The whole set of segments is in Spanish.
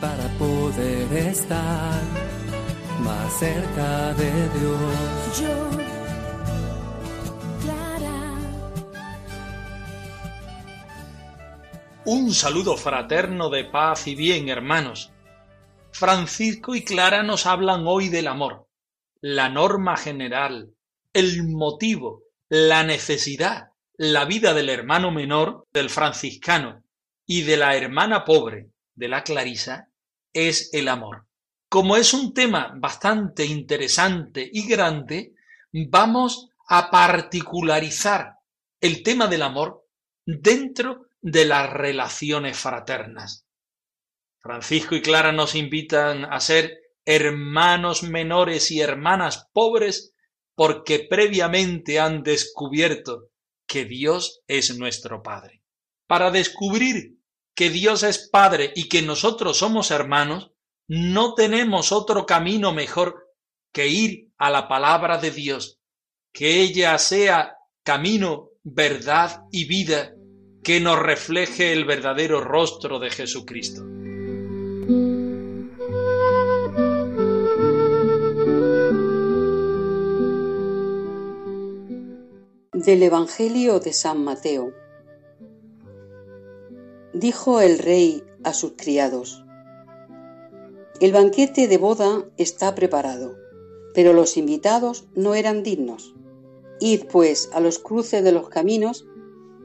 Para poder estar más cerca de Dios. Yo, Clara, Un saludo fraterno de paz y bien, hermanos. Francisco y Clara nos hablan hoy del amor, la norma general, el motivo, la necesidad, la vida del hermano menor, del franciscano, y de la hermana pobre, de la Clarisa, es el amor. Como es un tema bastante interesante y grande, vamos a particularizar el tema del amor dentro de las relaciones fraternas. Francisco y Clara nos invitan a ser hermanos menores y hermanas pobres porque previamente han descubierto que Dios es nuestro Padre. Para descubrir que Dios es Padre y que nosotros somos hermanos, no tenemos otro camino mejor que ir a la palabra de Dios, que ella sea camino, verdad y vida, que nos refleje el verdadero rostro de Jesucristo. Del Evangelio de San Mateo. Dijo el rey a sus criados, El banquete de boda está preparado, pero los invitados no eran dignos. Id pues a los cruces de los caminos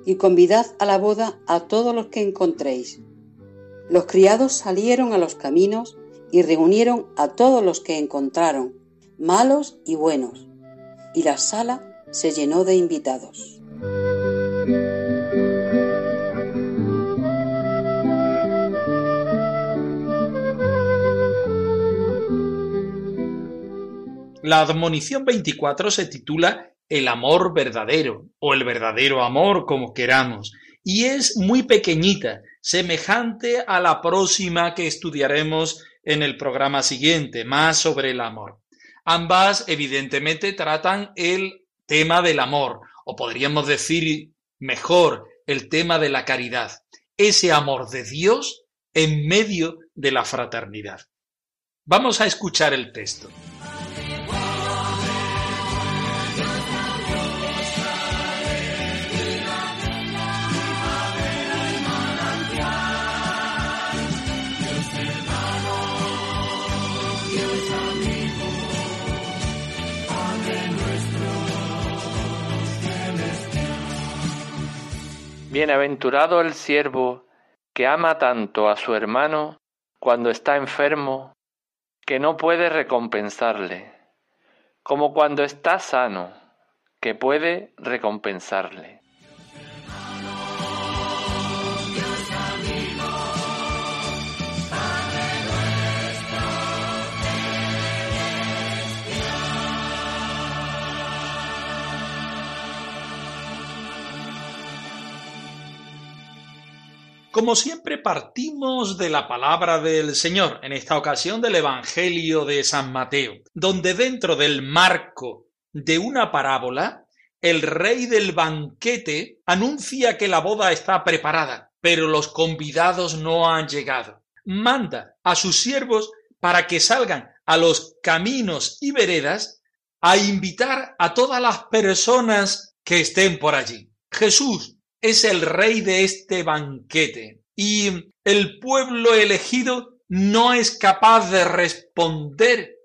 y convidad a la boda a todos los que encontréis. Los criados salieron a los caminos y reunieron a todos los que encontraron, malos y buenos, y la sala se llenó de invitados. La admonición 24 se titula El amor verdadero o el verdadero amor, como queramos, y es muy pequeñita, semejante a la próxima que estudiaremos en el programa siguiente, más sobre el amor. Ambas, evidentemente, tratan el tema del amor, o podríamos decir mejor, el tema de la caridad, ese amor de Dios en medio de la fraternidad. Vamos a escuchar el texto. Bienaventurado el siervo que ama tanto a su hermano cuando está enfermo que no puede recompensarle, como cuando está sano que puede recompensarle. Como siempre partimos de la palabra del Señor, en esta ocasión del Evangelio de San Mateo, donde dentro del marco de una parábola, el rey del banquete anuncia que la boda está preparada, pero los convidados no han llegado. Manda a sus siervos para que salgan a los caminos y veredas a invitar a todas las personas que estén por allí. Jesús es el rey de este banquete y el pueblo elegido no es capaz de responder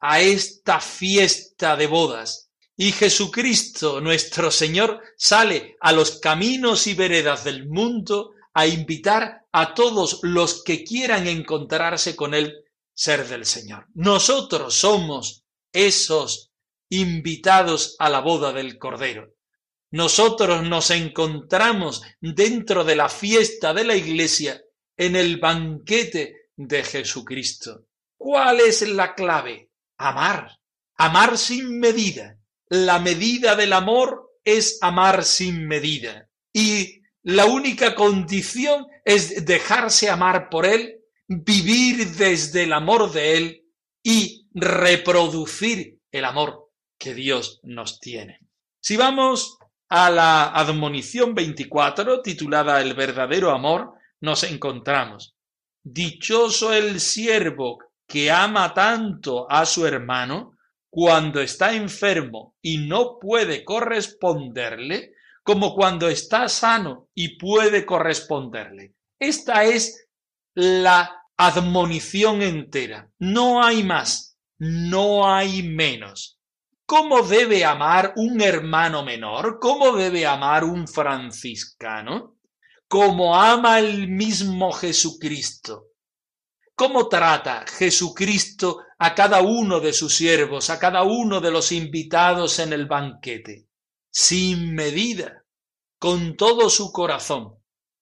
a esta fiesta de bodas. Y Jesucristo, nuestro Señor, sale a los caminos y veredas del mundo a invitar a todos los que quieran encontrarse con Él ser del Señor. Nosotros somos esos invitados a la boda del Cordero. Nosotros nos encontramos dentro de la fiesta de la iglesia en el banquete de Jesucristo. ¿Cuál es la clave? Amar. Amar sin medida. La medida del amor es amar sin medida. Y la única condición es dejarse amar por Él, vivir desde el amor de Él y reproducir el amor que Dios nos tiene. Si vamos a la admonición 24, titulada El verdadero amor, nos encontramos. Dichoso el siervo que ama tanto a su hermano cuando está enfermo y no puede corresponderle, como cuando está sano y puede corresponderle. Esta es la admonición entera. No hay más, no hay menos. ¿Cómo debe amar un hermano menor? ¿Cómo debe amar un franciscano? Como ama el mismo Jesucristo. ¿Cómo trata Jesucristo a cada uno de sus siervos, a cada uno de los invitados en el banquete? Sin medida, con todo su corazón.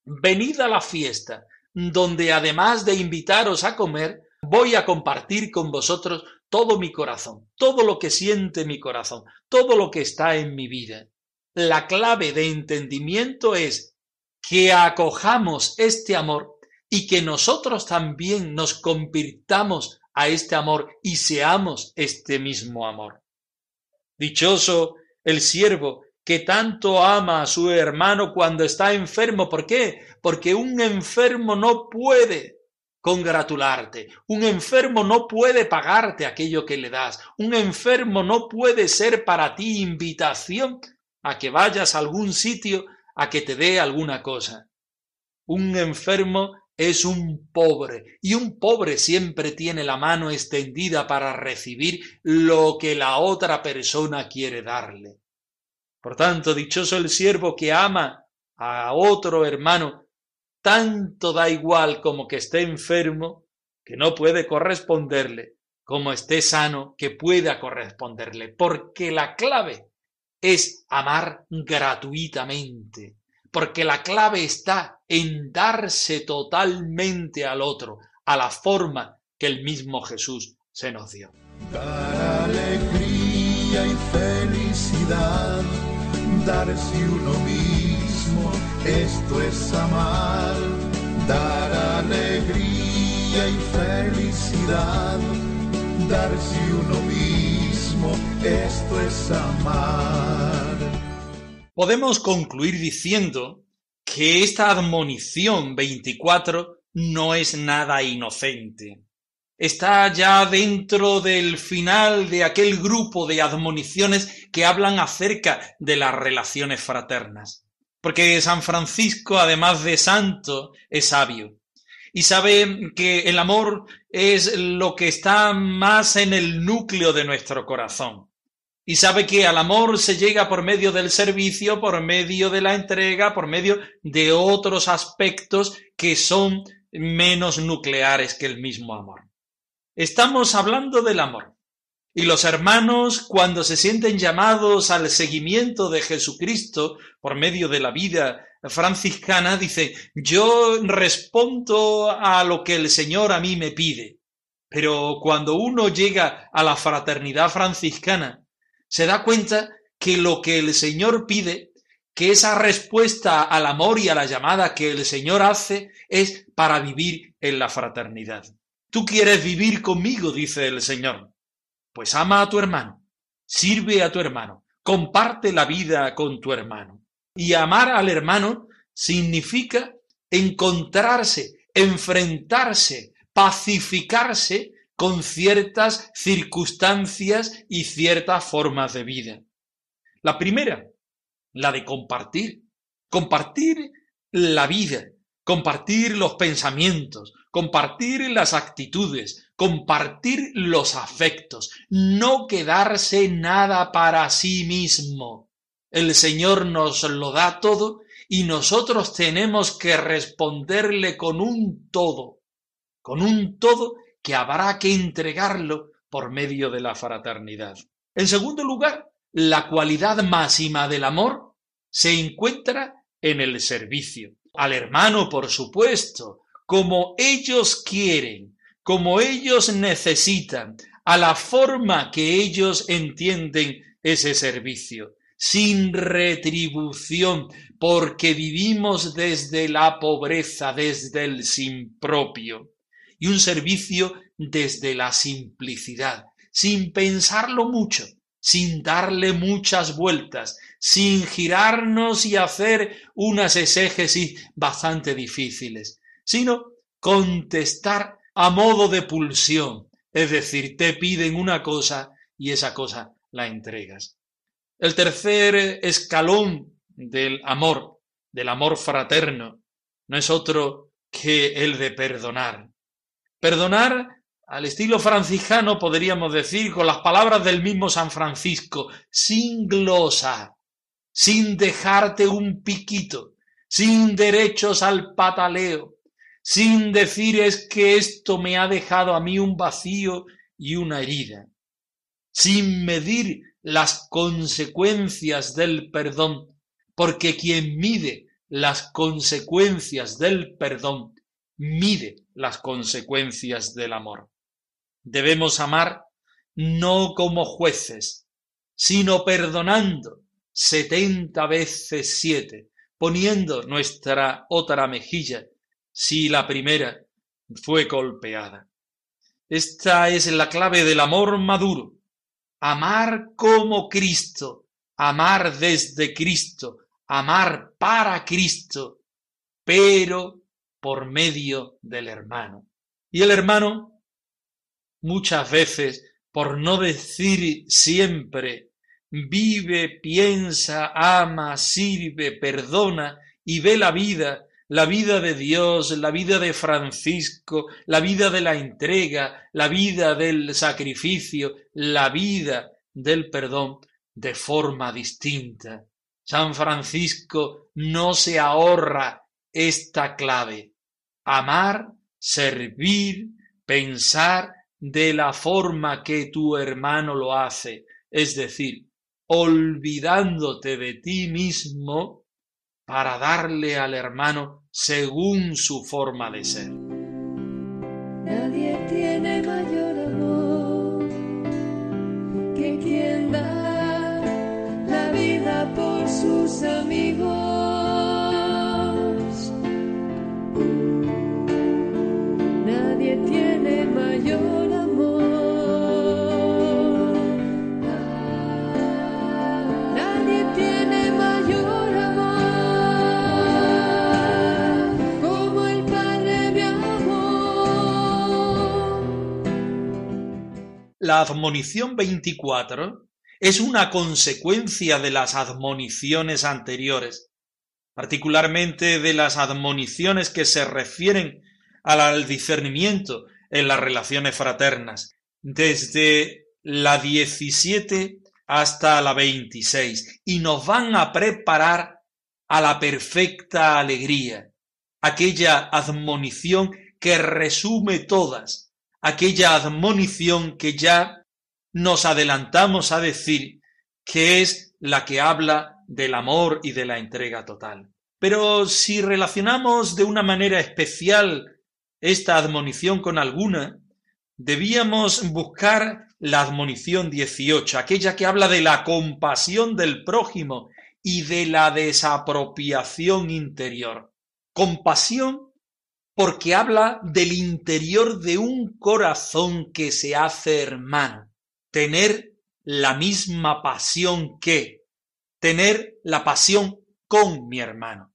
Venid a la fiesta, donde además de invitaros a comer, voy a compartir con vosotros todo mi corazón, todo lo que siente mi corazón, todo lo que está en mi vida. La clave de entendimiento es que acojamos este amor y que nosotros también nos convirtamos a este amor y seamos este mismo amor. Dichoso el siervo que tanto ama a su hermano cuando está enfermo. ¿Por qué? Porque un enfermo no puede congratularte. Un enfermo no puede pagarte aquello que le das. Un enfermo no puede ser para ti invitación a que vayas a algún sitio a que te dé alguna cosa. Un enfermo es un pobre y un pobre siempre tiene la mano extendida para recibir lo que la otra persona quiere darle. Por tanto, dichoso el siervo que ama a otro hermano, tanto da igual como que esté enfermo, que no puede corresponderle, como esté sano, que pueda corresponderle, porque la clave es amar gratuitamente, porque la clave está en darse totalmente al otro, a la forma que el mismo Jesús se nos dio. Alegría y felicidad darse uno mismo, esto es amar, dar alegría y felicidad, darse uno mismo, esto es amar. Podemos concluir diciendo que esta admonición 24 no es nada inocente está ya dentro del final de aquel grupo de admoniciones que hablan acerca de las relaciones fraternas. Porque San Francisco, además de santo, es sabio y sabe que el amor es lo que está más en el núcleo de nuestro corazón. Y sabe que al amor se llega por medio del servicio, por medio de la entrega, por medio de otros aspectos que son menos nucleares que el mismo amor. Estamos hablando del amor. Y los hermanos, cuando se sienten llamados al seguimiento de Jesucristo por medio de la vida franciscana, dice, yo respondo a lo que el Señor a mí me pide. Pero cuando uno llega a la fraternidad franciscana, se da cuenta que lo que el Señor pide, que esa respuesta al amor y a la llamada que el Señor hace, es para vivir en la fraternidad. Tú quieres vivir conmigo, dice el Señor. Pues ama a tu hermano, sirve a tu hermano, comparte la vida con tu hermano. Y amar al hermano significa encontrarse, enfrentarse, pacificarse con ciertas circunstancias y ciertas formas de vida. La primera, la de compartir, compartir la vida, compartir los pensamientos, compartir las actitudes, compartir los afectos, no quedarse nada para sí mismo. El Señor nos lo da todo y nosotros tenemos que responderle con un todo, con un todo que habrá que entregarlo por medio de la fraternidad. En segundo lugar, la cualidad máxima del amor se encuentra en el servicio. Al hermano, por supuesto, como ellos quieren, como ellos necesitan, a la forma que ellos entienden ese servicio, sin retribución, porque vivimos desde la pobreza, desde el sin propio, y un servicio desde la simplicidad, sin pensarlo mucho, sin darle muchas vueltas, sin girarnos y hacer unas exégesis bastante difíciles, sino contestar a modo de pulsión, es decir, te piden una cosa y esa cosa la entregas. El tercer escalón del amor, del amor fraterno, no es otro que el de perdonar. Perdonar al estilo franciscano, podríamos decir, con las palabras del mismo San Francisco, sin glosa, sin dejarte un piquito, sin derechos al pataleo, sin decir es que esto me ha dejado a mí un vacío y una herida, sin medir las consecuencias del perdón, porque quien mide las consecuencias del perdón, mide las consecuencias del amor. Debemos amar no como jueces, sino perdonando setenta veces siete, poniendo nuestra otra mejilla si la primera fue golpeada. Esta es la clave del amor maduro. Amar como Cristo, amar desde Cristo, amar para Cristo, pero por medio del hermano. Y el hermano, muchas veces, por no decir siempre, vive, piensa, ama, sirve, perdona y ve la vida la vida de Dios, la vida de Francisco, la vida de la entrega, la vida del sacrificio, la vida del perdón de forma distinta. San Francisco no se ahorra esta clave. Amar, servir, pensar de la forma que tu hermano lo hace, es decir, olvidándote de ti mismo para darle al hermano según su forma de ser. Nadie tiene mayor amor que quien da la vida por sus amigos. La admonición 24 es una consecuencia de las admoniciones anteriores, particularmente de las admoniciones que se refieren al discernimiento en las relaciones fraternas, desde la 17 hasta la 26, y nos van a preparar a la perfecta alegría, aquella admonición que resume todas aquella admonición que ya nos adelantamos a decir que es la que habla del amor y de la entrega total. Pero si relacionamos de una manera especial esta admonición con alguna, debíamos buscar la admonición 18, aquella que habla de la compasión del prójimo y de la desapropiación interior. Compasión porque habla del interior de un corazón que se hace hermano, tener la misma pasión que, tener la pasión con mi hermano.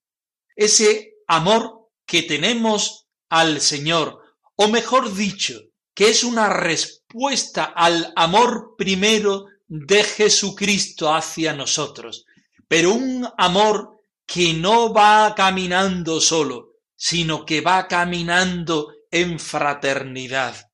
Ese amor que tenemos al Señor, o mejor dicho, que es una respuesta al amor primero de Jesucristo hacia nosotros, pero un amor que no va caminando solo, sino que va caminando en fraternidad,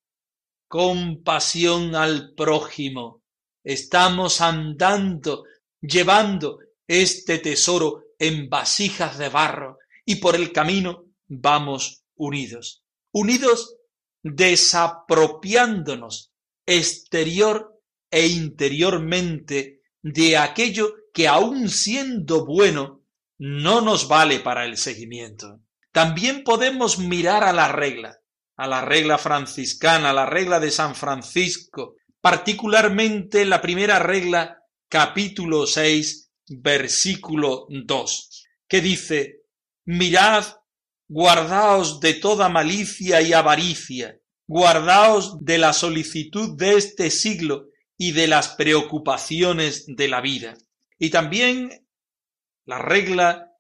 compasión al prójimo. Estamos andando, llevando este tesoro en vasijas de barro y por el camino vamos unidos, unidos desapropiándonos exterior e interiormente de aquello que aun siendo bueno no nos vale para el seguimiento. También podemos mirar a la regla, a la regla franciscana, a la regla de San Francisco, particularmente la primera regla, capítulo 6, versículo 2, que dice, mirad, guardaos de toda malicia y avaricia, guardaos de la solicitud de este siglo y de las preocupaciones de la vida. Y también la regla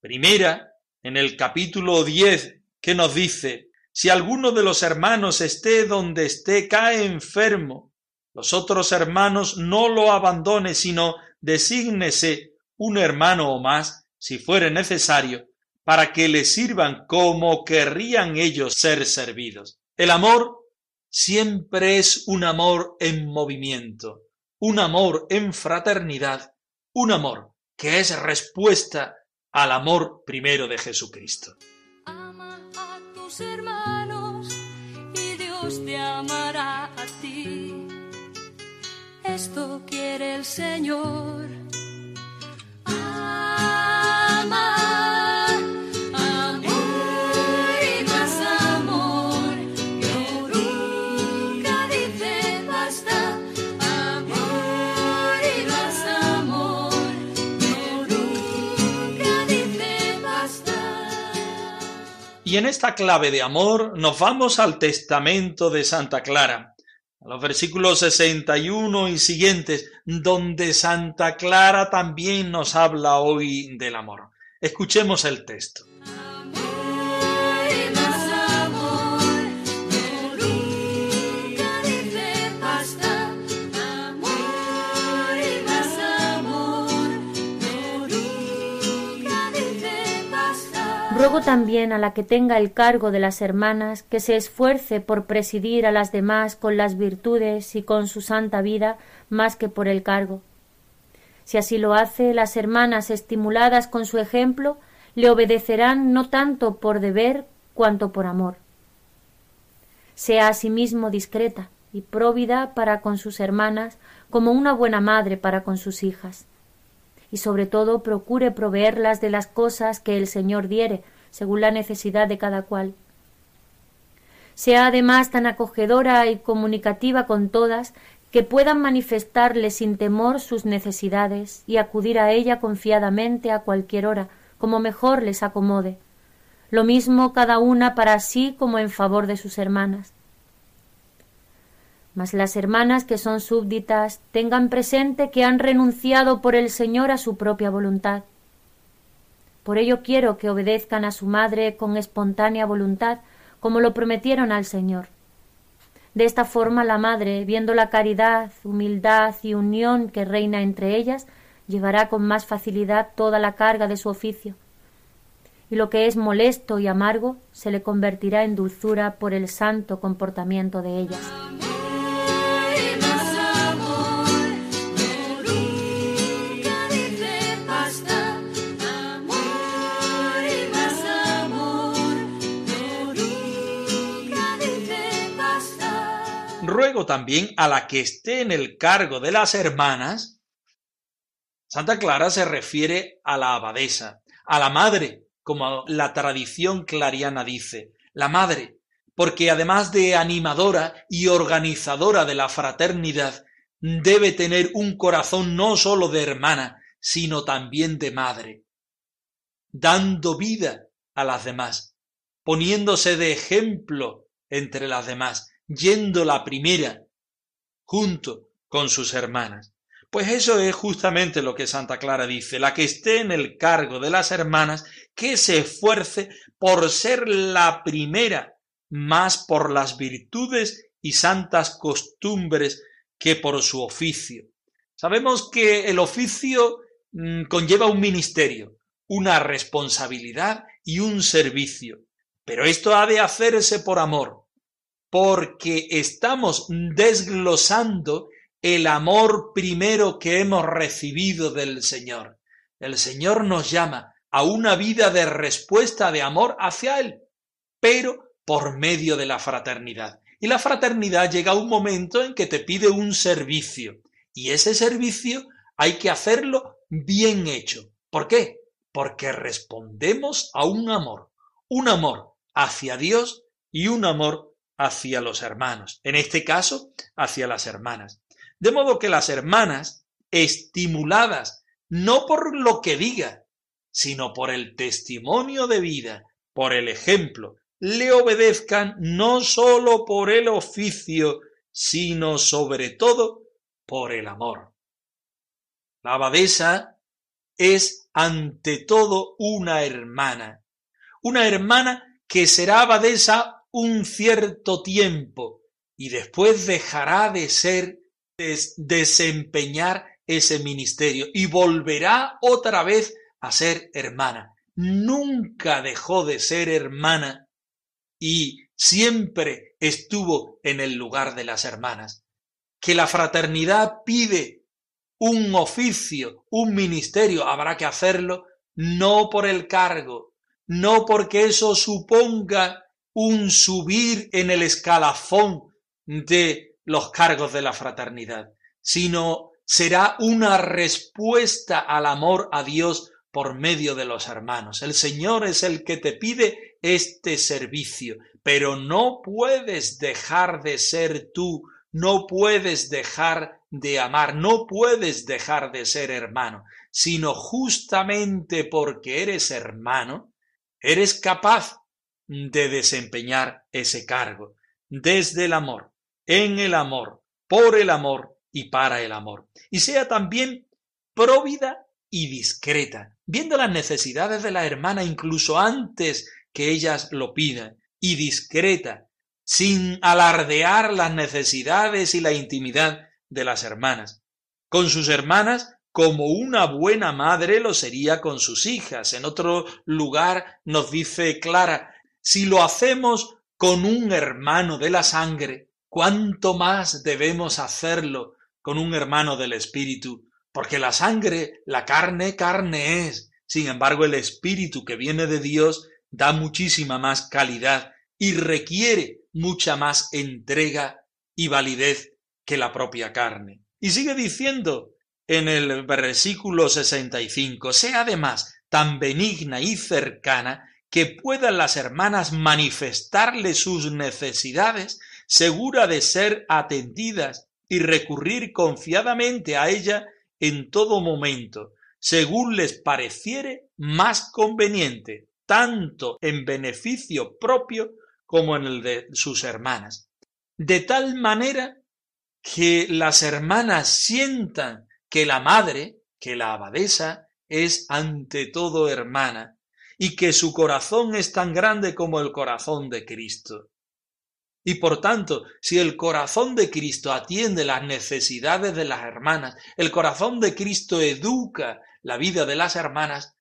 primera en el capítulo 10 que nos dice, si alguno de los hermanos esté donde esté, cae enfermo, los otros hermanos no lo abandone, sino desígnese un hermano o más, si fuere necesario, para que le sirvan como querrían ellos ser servidos. El amor siempre es un amor en movimiento, un amor en fraternidad, un amor que es respuesta al amor primero de Jesucristo. Ama a tus hermanos y Dios te amará a ti. Esto quiere el Señor. Ama, Y en esta clave de amor nos vamos al testamento de Santa Clara, a los versículos 61 y siguientes, donde Santa Clara también nos habla hoy del amor. Escuchemos el texto. Ruego también a la que tenga el cargo de las hermanas que se esfuerce por presidir a las demás con las virtudes y con su santa vida más que por el cargo. Si así lo hace, las hermanas, estimuladas con su ejemplo, le obedecerán no tanto por deber cuanto por amor. Sea asimismo discreta y próvida para con sus hermanas como una buena madre para con sus hijas y sobre todo procure proveerlas de las cosas que el Señor diere, según la necesidad de cada cual. Sea además tan acogedora y comunicativa con todas que puedan manifestarle sin temor sus necesidades y acudir a ella confiadamente a cualquier hora, como mejor les acomode. Lo mismo cada una para sí como en favor de sus hermanas. Mas las hermanas que son súbditas tengan presente que han renunciado por el Señor a su propia voluntad. Por ello quiero que obedezcan a su madre con espontánea voluntad, como lo prometieron al Señor. De esta forma la madre, viendo la caridad, humildad y unión que reina entre ellas, llevará con más facilidad toda la carga de su oficio. Y lo que es molesto y amargo se le convertirá en dulzura por el santo comportamiento de ellas. También a la que esté en el cargo de las hermanas. Santa Clara se refiere a la abadesa, a la madre, como la tradición clariana dice, la madre, porque además de animadora y organizadora de la fraternidad, debe tener un corazón no sólo de hermana, sino también de madre, dando vida a las demás, poniéndose de ejemplo entre las demás, yendo la primera junto con sus hermanas. Pues eso es justamente lo que Santa Clara dice, la que esté en el cargo de las hermanas, que se esfuerce por ser la primera, más por las virtudes y santas costumbres que por su oficio. Sabemos que el oficio mm, conlleva un ministerio, una responsabilidad y un servicio, pero esto ha de hacerse por amor, porque estamos desglosando el amor primero que hemos recibido del Señor. El Señor nos llama a una vida de respuesta de amor hacia Él, pero por medio de la fraternidad. Y la fraternidad llega a un momento en que te pide un servicio, y ese servicio hay que hacerlo bien hecho. ¿Por qué? Porque respondemos a un amor, un amor hacia Dios y un amor hacia los hermanos, en este caso hacia las hermanas. De modo que las hermanas, estimuladas no por lo que diga, sino por el testimonio de vida, por el ejemplo, le obedezcan no sólo por el oficio, sino sobre todo por el amor. La abadesa es ante todo una hermana, una hermana que será abadesa un cierto tiempo y después dejará de ser, desempeñar ese ministerio y volverá otra vez a ser hermana. Nunca dejó de ser hermana y siempre estuvo en el lugar de las hermanas. Que la fraternidad pide un oficio, un ministerio, habrá que hacerlo no por el cargo, no porque eso suponga un subir en el escalafón de los cargos de la fraternidad, sino será una respuesta al amor a Dios por medio de los hermanos. El Señor es el que te pide este servicio, pero no puedes dejar de ser tú, no puedes dejar de amar, no puedes dejar de ser hermano, sino justamente porque eres hermano, eres capaz de desempeñar ese cargo desde el amor, en el amor, por el amor y para el amor. Y sea también próvida y discreta, viendo las necesidades de la hermana incluso antes que ellas lo pidan, y discreta, sin alardear las necesidades y la intimidad de las hermanas. Con sus hermanas, como una buena madre lo sería con sus hijas. En otro lugar nos dice Clara, si lo hacemos con un hermano de la sangre, ¿cuánto más debemos hacerlo con un hermano del espíritu? Porque la sangre, la carne, carne es. Sin embargo, el espíritu que viene de Dios da muchísima más calidad y requiere mucha más entrega y validez que la propia carne. Y sigue diciendo en el versículo 65, sea además tan benigna y cercana que puedan las hermanas manifestarle sus necesidades, segura de ser atendidas y recurrir confiadamente a ella en todo momento, según les pareciere más conveniente, tanto en beneficio propio como en el de sus hermanas. De tal manera que las hermanas sientan que la madre, que la abadesa, es ante todo hermana, y que su corazón es tan grande como el corazón de Cristo. Y por tanto, si el corazón de Cristo atiende las necesidades de las hermanas, el corazón de Cristo educa la vida de las hermanas,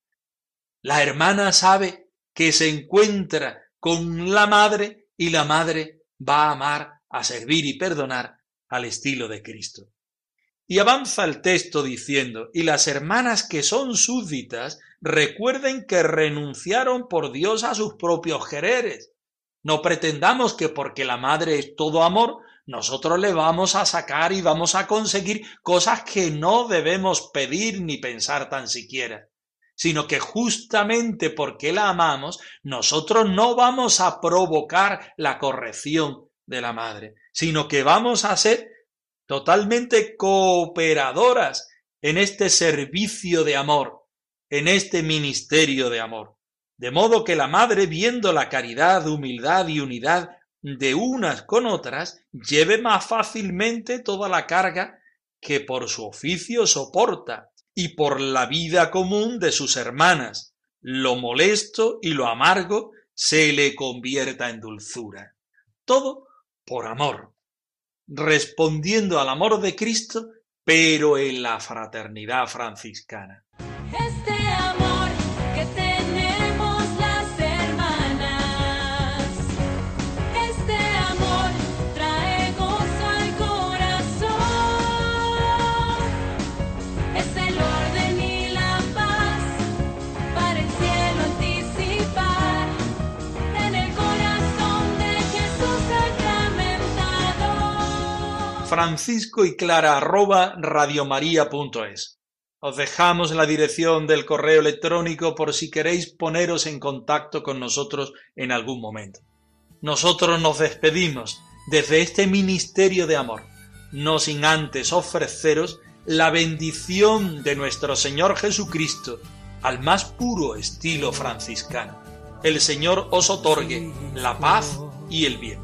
la hermana sabe que se encuentra con la madre y la madre va a amar, a servir y perdonar al estilo de Cristo. Y avanza el texto diciendo, y las hermanas que son súbditas recuerden que renunciaron por Dios a sus propios quereres. No pretendamos que porque la madre es todo amor, nosotros le vamos a sacar y vamos a conseguir cosas que no debemos pedir ni pensar tan siquiera, sino que justamente porque la amamos, nosotros no vamos a provocar la corrección de la madre, sino que vamos a ser totalmente cooperadoras en este servicio de amor, en este ministerio de amor. De modo que la madre, viendo la caridad, humildad y unidad de unas con otras, lleve más fácilmente toda la carga que por su oficio soporta y por la vida común de sus hermanas, lo molesto y lo amargo se le convierta en dulzura. Todo por amor, respondiendo al amor de Cristo, pero en la fraternidad franciscana. Este Francisco y Clara arroba radiomaria.es Os dejamos la dirección del correo electrónico por si queréis poneros en contacto con nosotros en algún momento. Nosotros nos despedimos desde este ministerio de amor, no sin antes ofreceros la bendición de nuestro Señor Jesucristo al más puro estilo franciscano. El Señor os otorgue la paz y el bien.